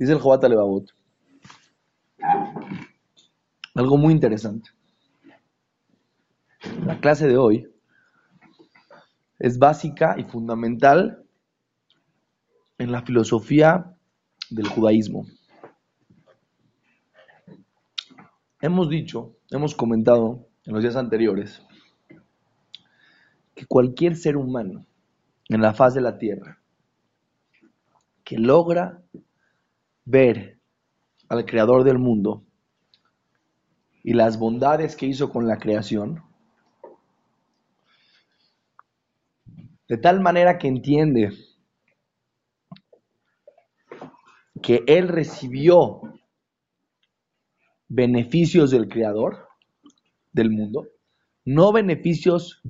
Dice el Jobat Levavot. Algo muy interesante. La clase de hoy es básica y fundamental en la filosofía del judaísmo. Hemos dicho, hemos comentado en los días anteriores, que cualquier ser humano en la faz de la tierra que logra ver al creador del mundo y las bondades que hizo con la creación, de tal manera que entiende que él recibió beneficios del creador del mundo, no beneficios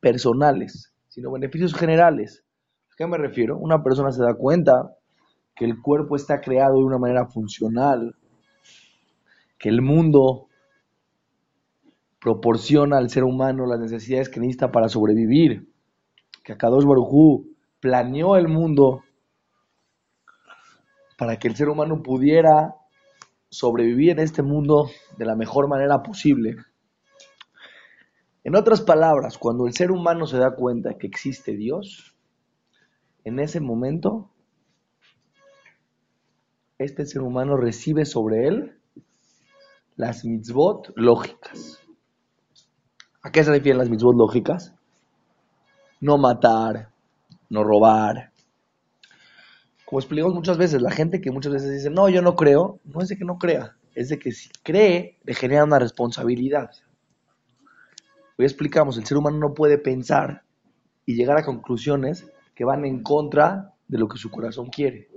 personales, sino beneficios generales. ¿A qué me refiero? Una persona se da cuenta que el cuerpo está creado de una manera funcional, que el mundo proporciona al ser humano las necesidades que necesita para sobrevivir, que Akadosh Barujú planeó el mundo para que el ser humano pudiera sobrevivir en este mundo de la mejor manera posible. En otras palabras, cuando el ser humano se da cuenta que existe Dios, en ese momento, este ser humano recibe sobre él las mitzvot lógicas. ¿A qué se refieren las mitzvot lógicas? No matar, no robar. Como explicamos muchas veces, la gente que muchas veces dice, no, yo no creo, no es de que no crea, es de que si cree, le genera una responsabilidad. Hoy explicamos, el ser humano no puede pensar y llegar a conclusiones que van en contra de lo que su corazón quiere.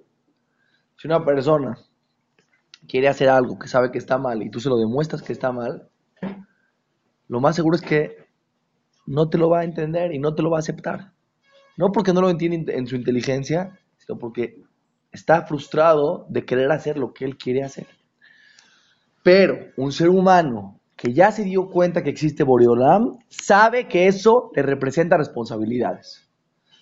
Si una persona quiere hacer algo que sabe que está mal y tú se lo demuestras que está mal, lo más seguro es que no te lo va a entender y no te lo va a aceptar. No porque no lo entiende en su inteligencia, sino porque está frustrado de querer hacer lo que él quiere hacer. Pero un ser humano que ya se dio cuenta que existe Boreolam, sabe que eso le representa responsabilidades.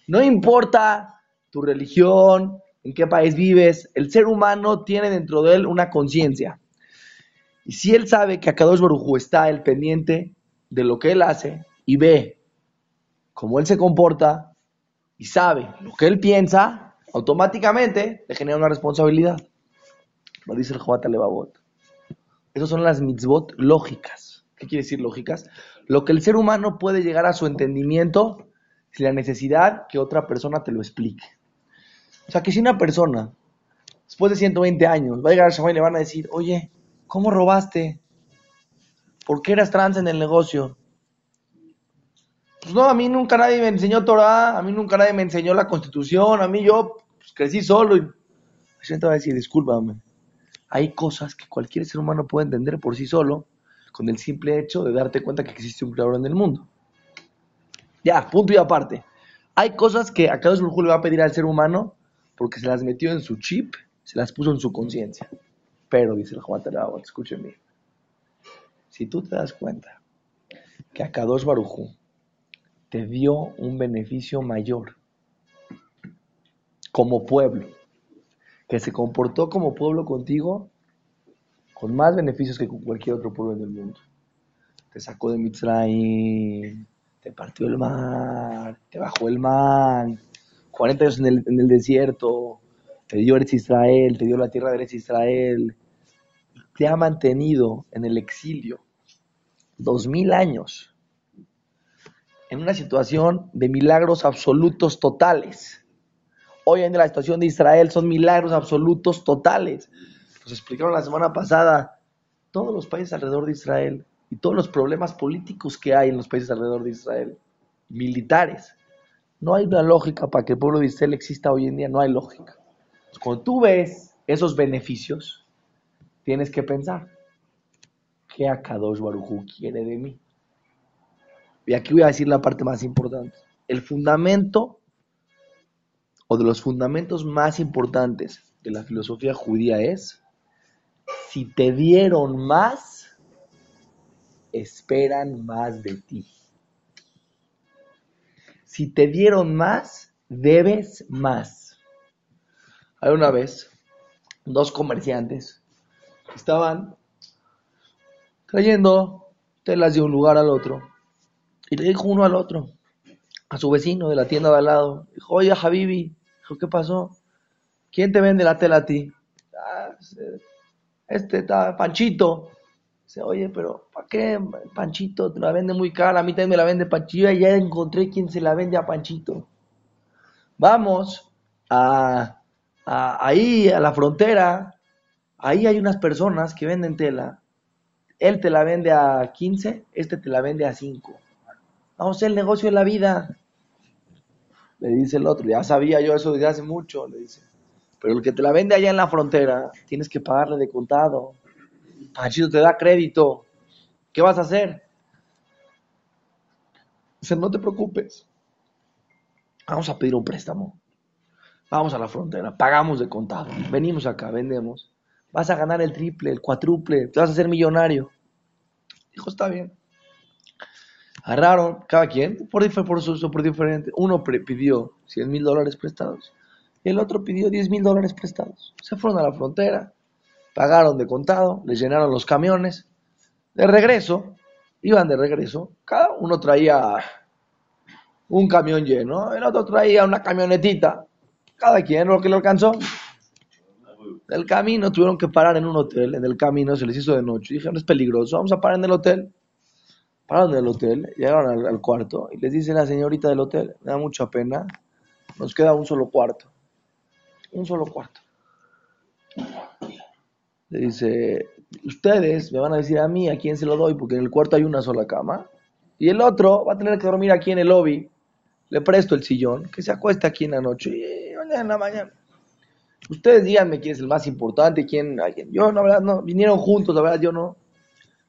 No importa tu religión, en qué país vives, el ser humano tiene dentro de él una conciencia. Y si él sabe que Akadosh Baruj está el pendiente de lo que él hace y ve cómo él se comporta y sabe lo que él piensa, automáticamente le genera una responsabilidad. Lo dice el Jobat Levavot. Esas son las mitzvot lógicas. ¿Qué quiere decir lógicas? Lo que el ser humano puede llegar a su entendimiento sin la necesidad que otra persona te lo explique. O sea, que si una persona, después de 120 años, va a llegar a Shammai y le van a decir, oye, ¿cómo robaste? ¿Por qué eras trans en el negocio? Pues no, a mí nunca nadie me enseñó Torah, a mí nunca nadie me enseñó la Constitución, a mí yo pues, crecí solo y... Gente va a decir, discúlpame, hay cosas que cualquier ser humano puede entender por sí solo con el simple hecho de darte cuenta que existe un creador en el mundo. Ya, punto y aparte. Hay cosas que a cada le va a pedir al ser humano porque se las metió en su chip, se las puso en su conciencia. Pero, dice el Juan escúcheme, si tú te das cuenta que a Kadosh Barujú te dio un beneficio mayor como pueblo, que se comportó como pueblo contigo con más beneficios que con cualquier otro pueblo en el mundo. Te sacó de Mitzrayim, te partió el mar, te bajó el mar, 40 años en el, desierto, te dio Eretz Israel, te dio la tierra de Eretz Israel, te ha mantenido en el exilio dos mil años, en una situación de milagros absolutos totales. Hoy en la situación de Israel son milagros absolutos totales. Nos explicaron la semana pasada todos los países alrededor de Israel y todos los problemas políticos que hay en los países alrededor de Israel, militares. No hay una lógica para que el pueblo de Israel exista hoy en día, no hay lógica. Cuando tú ves esos beneficios, tienes que pensar, ¿qué Akadosh Barujú quiere de mí? Y aquí voy a decir la parte más importante. El fundamento o de los fundamentos más importantes de la filosofía judía es, si te dieron más, esperan más de ti. Si te dieron más, debes más. Hay una vez, dos comerciantes estaban trayendo telas de un lugar al otro. Y le dijo uno al otro, a su vecino de la tienda de al lado, dijo, oye, dijo, ¿qué pasó? ¿Quién te vende la tela a ti? "Ah, este está Panchito. Dice, oye, pero ¿para qué Panchito te la vende muy cara? A mí también me la vende Panchito. Yo ya encontré quien se la vende a Panchito. Vamos a, a- ahí a la frontera. Ahí hay unas personas que venden tela. Él te la vende a 15, este te la vende a 5. Vamos el negocio de la vida. Le dice el otro, ya sabía yo eso desde hace mucho, le dice. Pero el que te la vende allá en la frontera, tienes que pagarle de contado. Panchito te da crédito. ¿Qué vas a hacer? Dice, no te preocupes. Vamos a pedir un préstamo. Vamos a la frontera, pagamos de contado. Venimos acá, vendemos. Vas a ganar el triple, el cuádruple, te vas a hacer millonario. Dijo, está bien. Agarraron, cada quien, por, por, por diferente. Uno pidió 100 mil dólares prestados y el otro pidió 10 mil dólares prestados. Se fueron a la frontera, pagaron de contado, les llenaron los camiones. De regreso, iban de regreso, cada uno traía un camión lleno, el otro traía una camionetita, cada quien lo que le alcanzó. Del camino tuvieron que parar en un hotel, en el camino se les hizo de noche, dijeron es peligroso, vamos a parar en el hotel. Pararon en el hotel, llegaron al, al cuarto y les dice la señorita del hotel, me da mucha pena, nos queda un solo cuarto, un solo cuarto. Le dice, ustedes me van a decir a mí a quién se lo doy porque en el cuarto hay una sola cama y el otro va a tener que dormir aquí en el lobby. Le presto el sillón, que se acueste aquí en la noche y mañana en la mañana. Ustedes díganme quién es el más importante, quién, quién- Yo, la verdad, no, vinieron juntos, la verdad, yo no,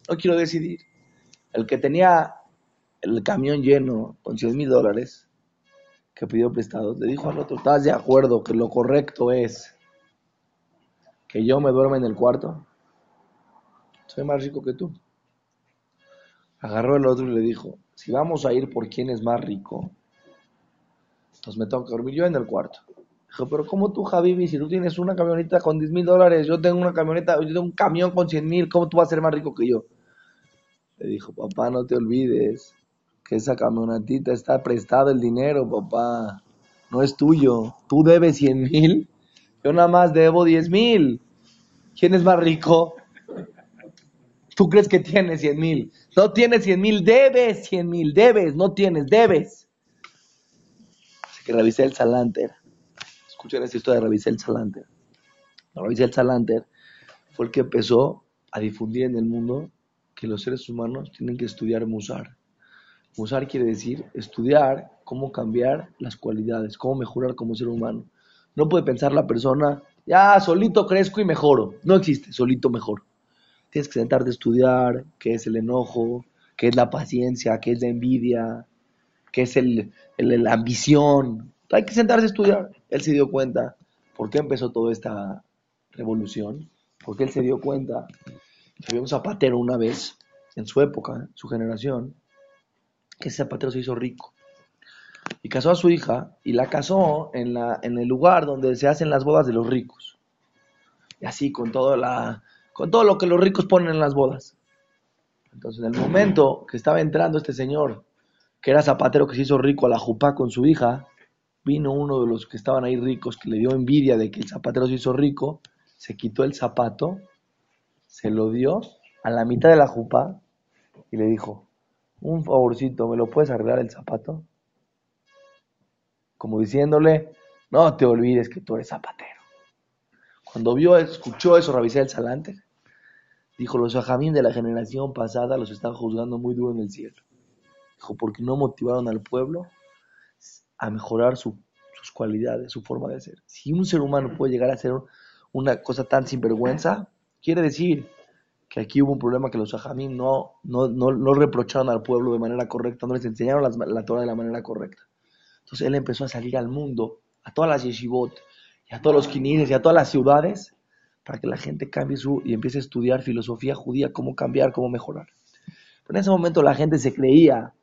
no quiero decidir. El que tenía el camión lleno con 100 mil dólares que pidió prestados, le dijo al otro, ¿estás de acuerdo que lo correcto es que yo me duerma en el cuarto? Soy más rico que tú. Agarró el otro y le dijo, si vamos a ir por quién es más rico, entonces me tengo que dormir yo en el cuarto. Dijo, pero ¿cómo tú, Javibi, si tú tienes una camioneta con 10 mil dólares, yo tengo una camioneta, yo tengo un camión con 100 mil, ¿cómo tú vas a ser más rico que yo? Le dijo, papá, no te olvides que esa camionetita está prestado el dinero, papá. No es tuyo. Tú debes 100 mil, yo nada más debo 10 mil. ¿Quién es más rico? Tú crees que tienes 100 mil. No tienes 100 mil, debes 100 mil, debes, no tienes, debes. Así que revisé el Salanter. Escuchen esta historia de Ravisel Salanter. Ravisel Salanter fue el que empezó a difundir en el mundo que los seres humanos tienen que estudiar Musar. Musar quiere decir estudiar cómo cambiar las cualidades, cómo mejorar como ser humano. No puede pensar la persona, ya solito crezco y mejoro. No existe, solito mejoro. Tienes que sentarte a estudiar qué es el enojo, qué es la paciencia, qué es la envidia, qué es el, la ambición. Hay que sentarse a estudiar. Él se dio cuenta por qué empezó toda esta revolución, porque él se dio cuenta que había un zapatero una vez, en su época, en su generación, que ese zapatero se hizo rico. Y casó a su hija y la casó en, la, en el lugar donde se hacen las bodas de los ricos. Y así, con, todo la, con todo lo que los ricos ponen en las bodas. Entonces, en el momento que estaba entrando este señor, que era zapatero que se hizo rico a la jupá con su hija, vino uno de los que estaban ahí ricos que le dio envidia de que el zapatero se hizo rico, se quitó el zapato, se lo dio a la mitad de la jupá y le dijo, un favorcito, ¿me lo puedes arreglar el zapato? Como diciéndole, no te olvides que tú eres zapatero. Cuando vio, escuchó eso, Rabisé el Salante, dijo, los ajamín de la generación pasada los están juzgando muy duro en el cielo. Dijo, porque no motivaron al pueblo a mejorar su- sus cualidades, su forma de ser. Si un ser humano puede llegar a ser una cosa tan sinvergüenza, quiere decir que aquí hubo un problema que los ajamín no, reprocharon al pueblo de manera correcta, no les enseñaron las- la Torah de la manera correcta. Entonces él empezó a salir al mundo, a todas las yeshivot, y a todos los quinises, y a todas las ciudades, para que la gente cambie su y empiece a estudiar filosofía judía, cómo cambiar, cómo mejorar. Pero en ese momento la gente se creía,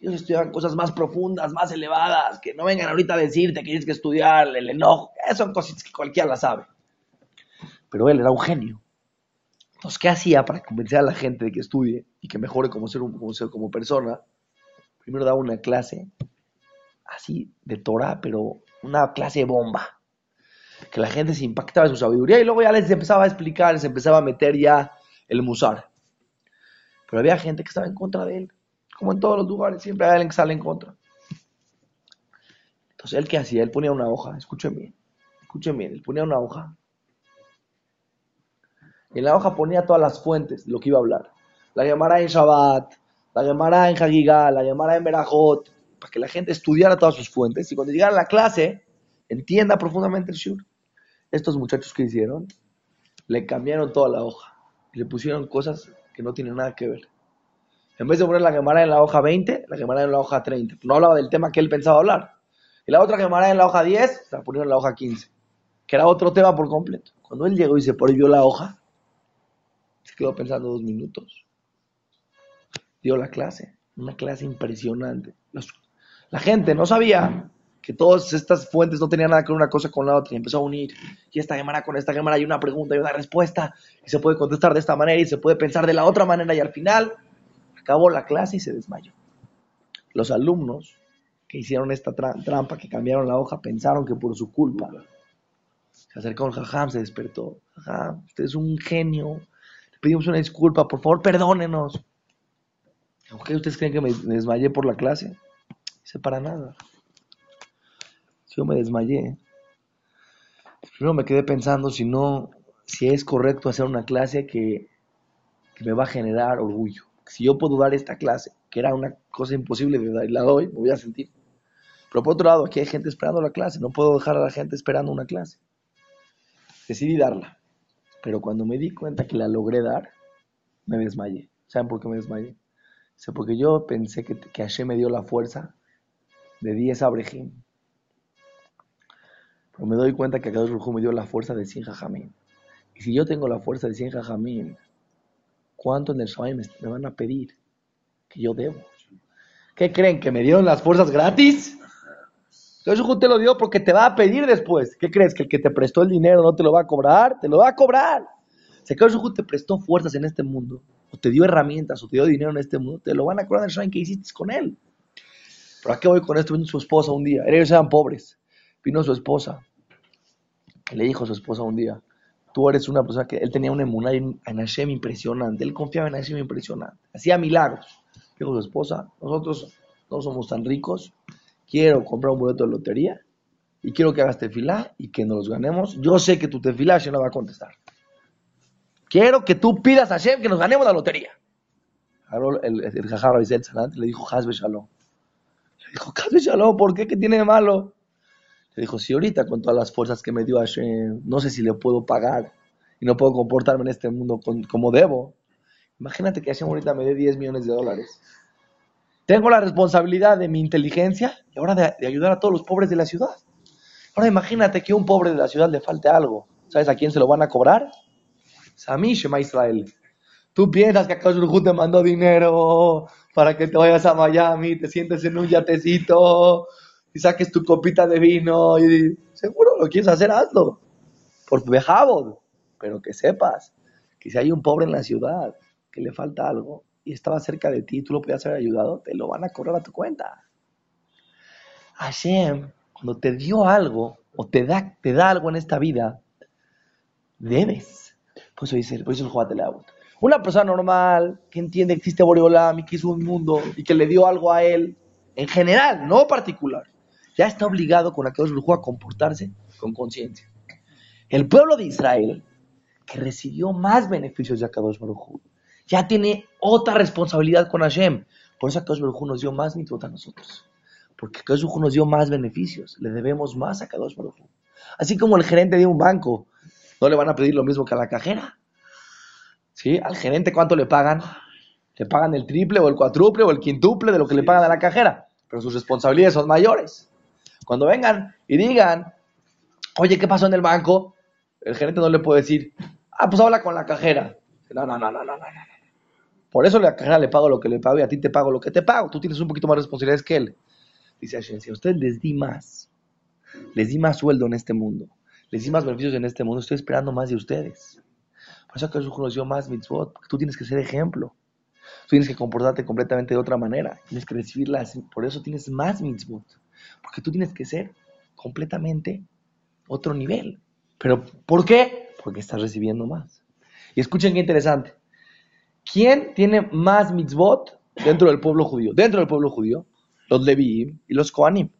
ellos estudiaban cosas más profundas, más elevadas, que no vengan ahorita a decirte que tienes que estudiar el enojo, esas son cosas que cualquiera las sabe. pero él era un genio. Entonces, ¿qué hacía para convencer a la gente de que estudie y que mejore como ser, como, ser, como persona? Primero daba una clase así de Torah, pero una clase bomba. Que la gente se impactaba de su sabiduría y luego ya les empezaba a explicar, les empezaba a meter ya el musar. Pero había gente que estaba en contra de él. Como en todos los lugares, siempre hay alguien que sale en contra. Entonces, ¿él qué hacía? Él ponía una hoja, escuchen bien, escuchen bien, él ponía una hoja. En la hoja ponía todas las fuentes de lo que iba a hablar. La llamará en Shabbat, la llamará en Hagigah, la llamará en Berajot, para que la gente estudiara todas sus fuentes y cuando llegara a la clase entienda profundamente el shur. Estos muchachos que hicieron, le cambiaron toda la hoja y le pusieron cosas que no tienen nada que ver. En vez de poner la Gemara en la hoja 20, la Gemara en la hoja 30. No hablaba del tema que él pensaba hablar. Y la otra Gemara en la hoja 10, se la pusieron en la hoja 15, que era otro tema por completo. Cuando él llegó y se prohibió la hoja, se quedó pensando dos minutos. Dio la clase, una clase impresionante. La gente no sabía que todas estas fuentes no tenían nada que ver una cosa con la otra y empezó a unir. Y esta Gemara con esta Gemara hay una pregunta y una respuesta y se puede contestar de esta manera y se puede pensar de la otra manera y al final acabó la clase y se desmayó. Los alumnos que hicieron esta trampa, que cambiaron la hoja, pensaron que por su culpa. Se acercó el jajam, se despertó. Jajam, usted es un genio, pedimos una disculpa, por favor, perdónenos. ¿Qué ustedes creen que me desmayé por la clase? Para nada. Yo me desmayé, primero me quedé pensando si no, si es correcto hacer una clase que, que me va a generar orgullo. Si yo puedo dar esta clase, que era una cosa imposible de dar y la doy, me voy a sentir. Pero por otro lado, aquí hay gente esperando la clase, no puedo dejar a la gente esperando una clase. Decidí darla. Pero cuando me di cuenta que la logré dar, me desmayé. ¿Saben por qué me desmayé? O porque yo pensé que, que Hashem me dio la fuerza de 10 abrejim. Pero me doy cuenta que Akadosh Baruj me dio la fuerza de 100 jajamín. Y si yo tengo la fuerza de 100 jajamín, ¿cuánto en el Shai me, van a pedir que yo debo? ¿Qué creen? ¿Que me dieron las fuerzas gratis? Entonces te lo dio porque te va a pedir después. ¿Qué crees? ¿Que el que te prestó el dinero no te lo va a cobrar? Te lo va a cobrar. Si Akadosh te prestó fuerzas en este mundo, o te dio herramientas, o te dio dinero en este mundo, te lo van a cobrar en el que hiciste con él. ¿Pero a qué voy con esto? Vino su esposa un día. Ellos eran pobres. Vino su esposa. Le dijo a su esposa un día, tú eres una persona que... Él tenía una emuná en Hashem impresionante. Él confiaba en Hashem impresionante. Hacía milagros. Dijo su esposa, nosotros no somos tan ricos, quiero comprar un boleto de lotería y quiero que hagas tefilá y que nos los ganemos. Yo sé que tu tefilá Hashem no va a contestar. Quiero que tú pidas a Hashem que nos ganemos la lotería. El, el, el le dijo, Hazbe Shalom. Dijo, Hazbe Shalom, ¿por qué? ¿Qué tiene de malo? Le dijo, si ahorita con todas las fuerzas que me dio Hashem, no sé si le puedo pagar y no puedo comportarme en este mundo como debo. Imagínate que Hashem ahorita me dé 10 millones de dólares. Tengo la responsabilidad de mi inteligencia y ahora de, ayudar a todos los pobres de la ciudad. Ahora imagínate que a un pobre de la ciudad le falte algo. ¿Sabes a quién se lo van a cobrar? a mí, Shema Israel. Tú piensas que acaso te mandó dinero para que te vayas a Miami, te sientes en un yatecito y saques tu copita de vino y seguro lo quieres hacer, hazlo. Por bejabod. Pero que sepas que si hay un pobre en la ciudad que le falta algo, y estaba cerca de ti tú lo podías haber ayudado, te lo van a cobrar a tu cuenta. Hashem, cuando te dio algo o te da, te da algo en esta vida, debes. Por eso dice, por eso el Una persona normal que entiende que existe Boreolam y que hizo un mundo y que le dio algo a él, en general, no particular, ya está obligado con aquellos Baruj a comportarse con conciencia. El pueblo de Israel, que recibió más beneficios de Akadosh Baruj ya tiene otra responsabilidad con Hashem. Por eso Akadosh Baruj nos dio más mitzvot a nosotros. Porque Akadosh Baruj nos dio más beneficios. Le debemos más a Akadosh Baruj Así como el gerente de un banco, no le van a pedir lo mismo que a la cajera. ¿Sí? Al gerente, ¿cuánto le pagan? Le pagan el triple o el cuádruple o el quintuple de lo que le pagan a la cajera. Pero sus responsabilidades son mayores. Cuando vengan y digan, oye, ¿qué pasó en el banco? El gerente no le puede decir, ah, pues habla con la cajera. No, no, no, no, no, no. Por eso la cajera le pago lo que le pago y a ti te pago lo que te pago. Tú tienes un poquito más responsabilidades que él. Dice Hashem, si a ustedes les di más, les di más sueldo en este mundo, les di más beneficios en este mundo, estoy esperando más de ustedes. Por eso nos dio más mitzvot, porque tú tienes que ser ejemplo. Tú tienes que comportarte completamente de otra manera. Tienes que recibirlas. Por eso tienes más mitzvot. Porque tú tienes que ser completamente otro nivel. ¿Pero por qué? Porque estás recibiendo más. Y escuchen qué interesante. ¿Quién tiene más mitzvot dentro del pueblo judío? Dentro del pueblo judío, los Leviim y los Kohanim.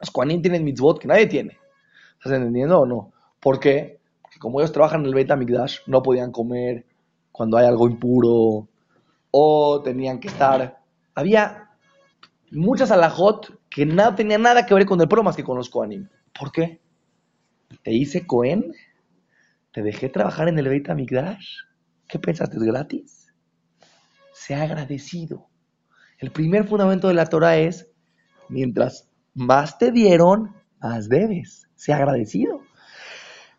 Los Kohanim tienen mitzvot que nadie tiene. ¿Estás entendiendo o no? ¿Por qué? Como ellos trabajan en el Beit no podían comer cuando hay algo impuro o tenían que estar... Había muchas alajot que no tenían nada que ver con el pueblo más que con los Kohanim. ¿Por qué? Te hice Cohen, te dejé trabajar en el Beit HaMikdash. ¿Qué pensaste? ¿Es gratis? Sea agradecido. El primer fundamento de la Torah es, mientras más te dieron, más debes. Sea agradecido.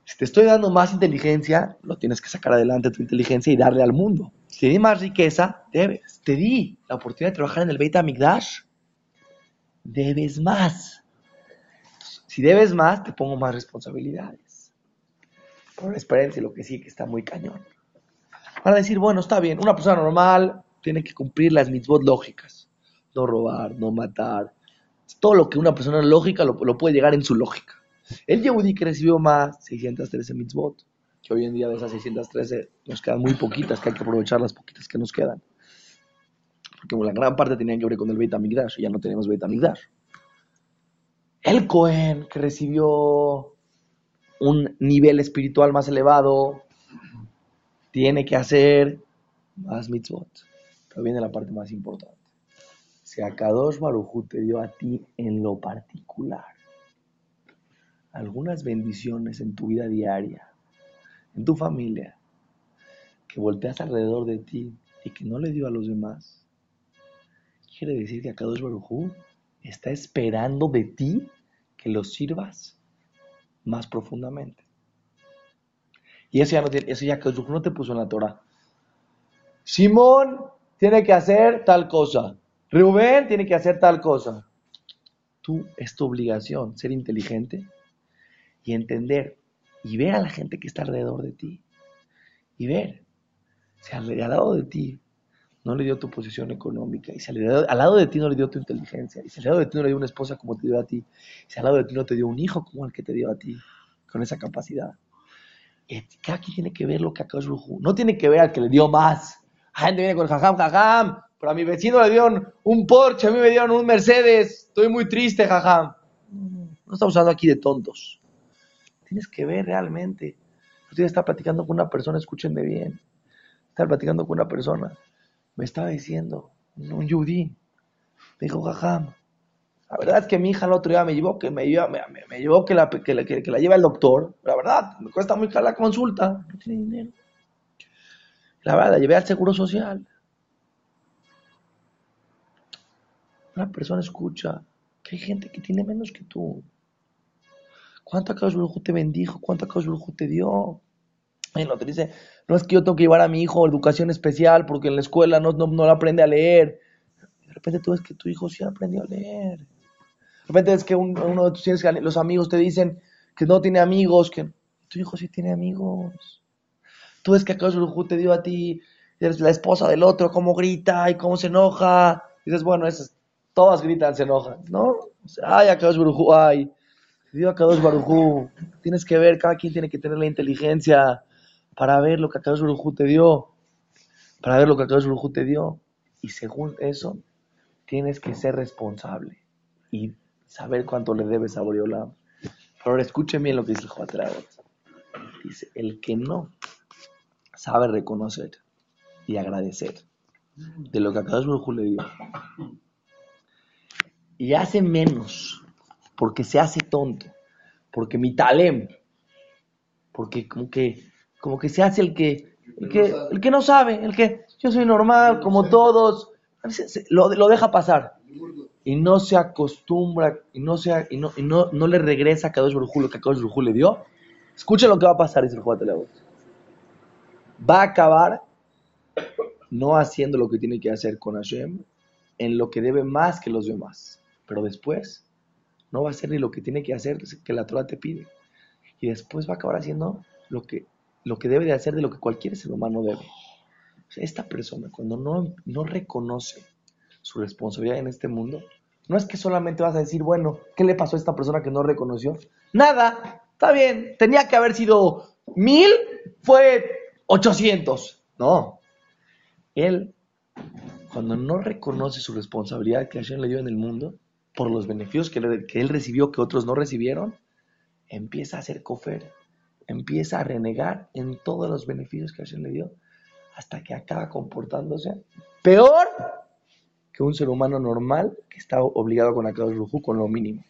Si te estoy dando más inteligencia, lo tienes que sacar adelante tu inteligencia y darle al mundo. Si te di más riqueza, debes. Te di la oportunidad de trabajar en el Beit HaMikdash, debes más. Si debes más, te pongo más responsabilidades. Por experiencia, lo que sí que está muy cañón. Van a decir, bueno, está bien, una persona normal tiene que cumplir las mitzvot lógicas. No robar, no matar. Todo lo que una persona lógica lo, puede llegar en su lógica. El Yehudi que recibió más, 613 mitzvot, que hoy en día de esas 613 nos quedan muy poquitas, que hay que aprovechar las poquitas que nos quedan. Porque la gran parte tenían que ver con el Beit HaMikdash, y ya no tenemos Beit HaMikdash. El Cohen, que recibió un nivel espiritual más elevado, tiene que hacer más mitzvot. Pero viene la parte más importante. Si Akadosh Baruj te dio a ti en lo particular algunas bendiciones en tu vida diaria, en tu familia, que volteas alrededor de ti y que no le dio a los demás, quiere decir que Akadosh Baruj está esperando de ti que lo sirvas más profundamente. Y eso ya no, eso ya no te puso en la Torah. Simón tiene que hacer tal cosa. Rubén tiene que hacer tal cosa. Tú es tu obligación ser inteligente y entender y ver a la gente que está alrededor de ti. Y ver si al, lado de ti no le dio tu posición económica, y si al, al, lado de ti no le dio tu inteligencia, y si al lado de ti no le dio una esposa como te dio a ti, y si al lado de ti no te dio un hijo como el que te dio a ti, con esa capacidad. Cada quien tiene que ver lo que acaba No tiene que ver al que le dio más. La gente viene con el jajam, jajam. Pero a mi vecino le dieron un Porsche, a mí me dieron un Mercedes. Estoy muy triste, jajam. No estamos hablando aquí de tontos. Tienes que ver realmente. Usted está platicando con una persona, escúchenme bien. Estaba platicando con una persona. Me estaba diciendo, un yudí. Me dijo, jajam, la verdad es que mi hija el otro día me llevó que me, lleva, me, llevó que la, que, que, la lleva el doctor. La verdad, me cuesta muy cara la consulta. No tiene dinero. La verdad, la llevé al seguro social. Una persona escucha que hay gente que tiene menos que tú. ¿Cuánto Akadosh te bendijo? ¿Cuánto Akadosh te dio? Y no te dice, no es que yo tengo que llevar a mi hijo a educación especial porque en la escuela no, no, no aprende a leer. De repente tú ves que tu hijo sí aprendió a leer. De repente es que uno de tus los amigos te dicen que no tiene amigos, que tu hijo sí tiene amigos. Tú ves que acaso el te dio a ti, eres la esposa del otro, cómo grita y cómo se enoja. dices, bueno, esas, todas gritan, se enojan, ¿no? Ay, Akadosh Barujú, ay, te dio Akadosh Barujú. Tienes que ver, cada quien tiene que tener la inteligencia para ver lo que Akadosh Barujú te dio, para ver lo que Akadosh Barujú te dio. Y según eso, tienes que ser responsable y saber cuánto le debes a Boreolam. Pero ahora escuchen bien lo que dice el Joatragot. Dice, el que no sabe reconocer y agradecer de lo que a cada uno le dio y hace menos porque se hace tonto, porque mi talem, porque como que, como que se hace el que, el que, el que no sabe, el que yo soy normal, como todos, lo, lo deja pasar. Y no se acostumbra y no, se, y no, y no, no le regresa a Kadosh Baruj lo que Kadosh Baruj le dio, escuchen lo que va a pasar, dice el Juan voz. Va a acabar no haciendo lo que tiene que hacer con Hashem en lo que debe más que los demás. Pero después no va a hacer ni lo que tiene que hacer que la Torah te pide. y después va a acabar haciendo lo que, lo que debe de hacer de lo que cualquier ser humano debe. esta persona, cuando no, no reconoce su responsabilidad en este mundo, no es que solamente vas a decir, bueno, ¿qué le pasó a esta persona que no reconoció? Nada, está bien, tenía que haber sido mil, fue ochocientos. No, él, cuando no reconoce su responsabilidad que Hashem le dio en el mundo, por los beneficios que, él recibió que otros no recibieron, empieza a hacer cofer, empieza a renegar en todos los beneficios que Hashem le dio, hasta que acaba comportándose peor que un ser humano normal que está obligado con Akadosh Rujú con lo mínimo.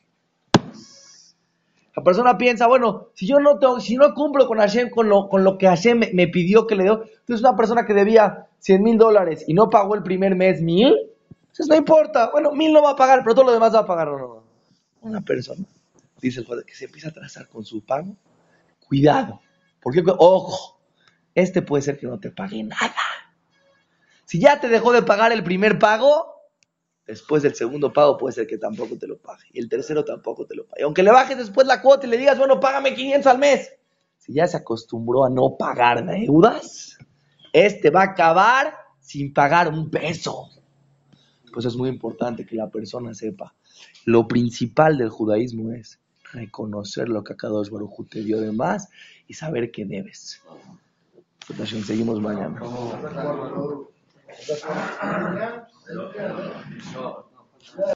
La persona piensa, bueno, si yo no tengo, si no cumplo con Hashem, con lo, que Hashem me, pidió que le dio, entonces una persona que debía 100 mil dólares y no pagó el primer mes mil, entonces no importa, bueno, mil no va a pagar, pero todo lo demás va a pagar. No. Una persona, dice el juez, que se empieza a trazar con su pago, cuidado, porque, ojo, este puede ser que no te pague nada. Si ya te dejó de pagar el primer pago, Después del segundo pago puede ser que tampoco te lo pague. Y el tercero tampoco te lo pague. Aunque le bajes después la cuota y le digas, bueno, págame 500 al mes. Si ya se acostumbró a no pagar deudas, este va a acabar sin pagar un peso. Pues es muy importante que la persona sepa. Lo principal del judaísmo es reconocer lo que cada dos Baruj te dio de más y saber que debes. Seguimos mañana.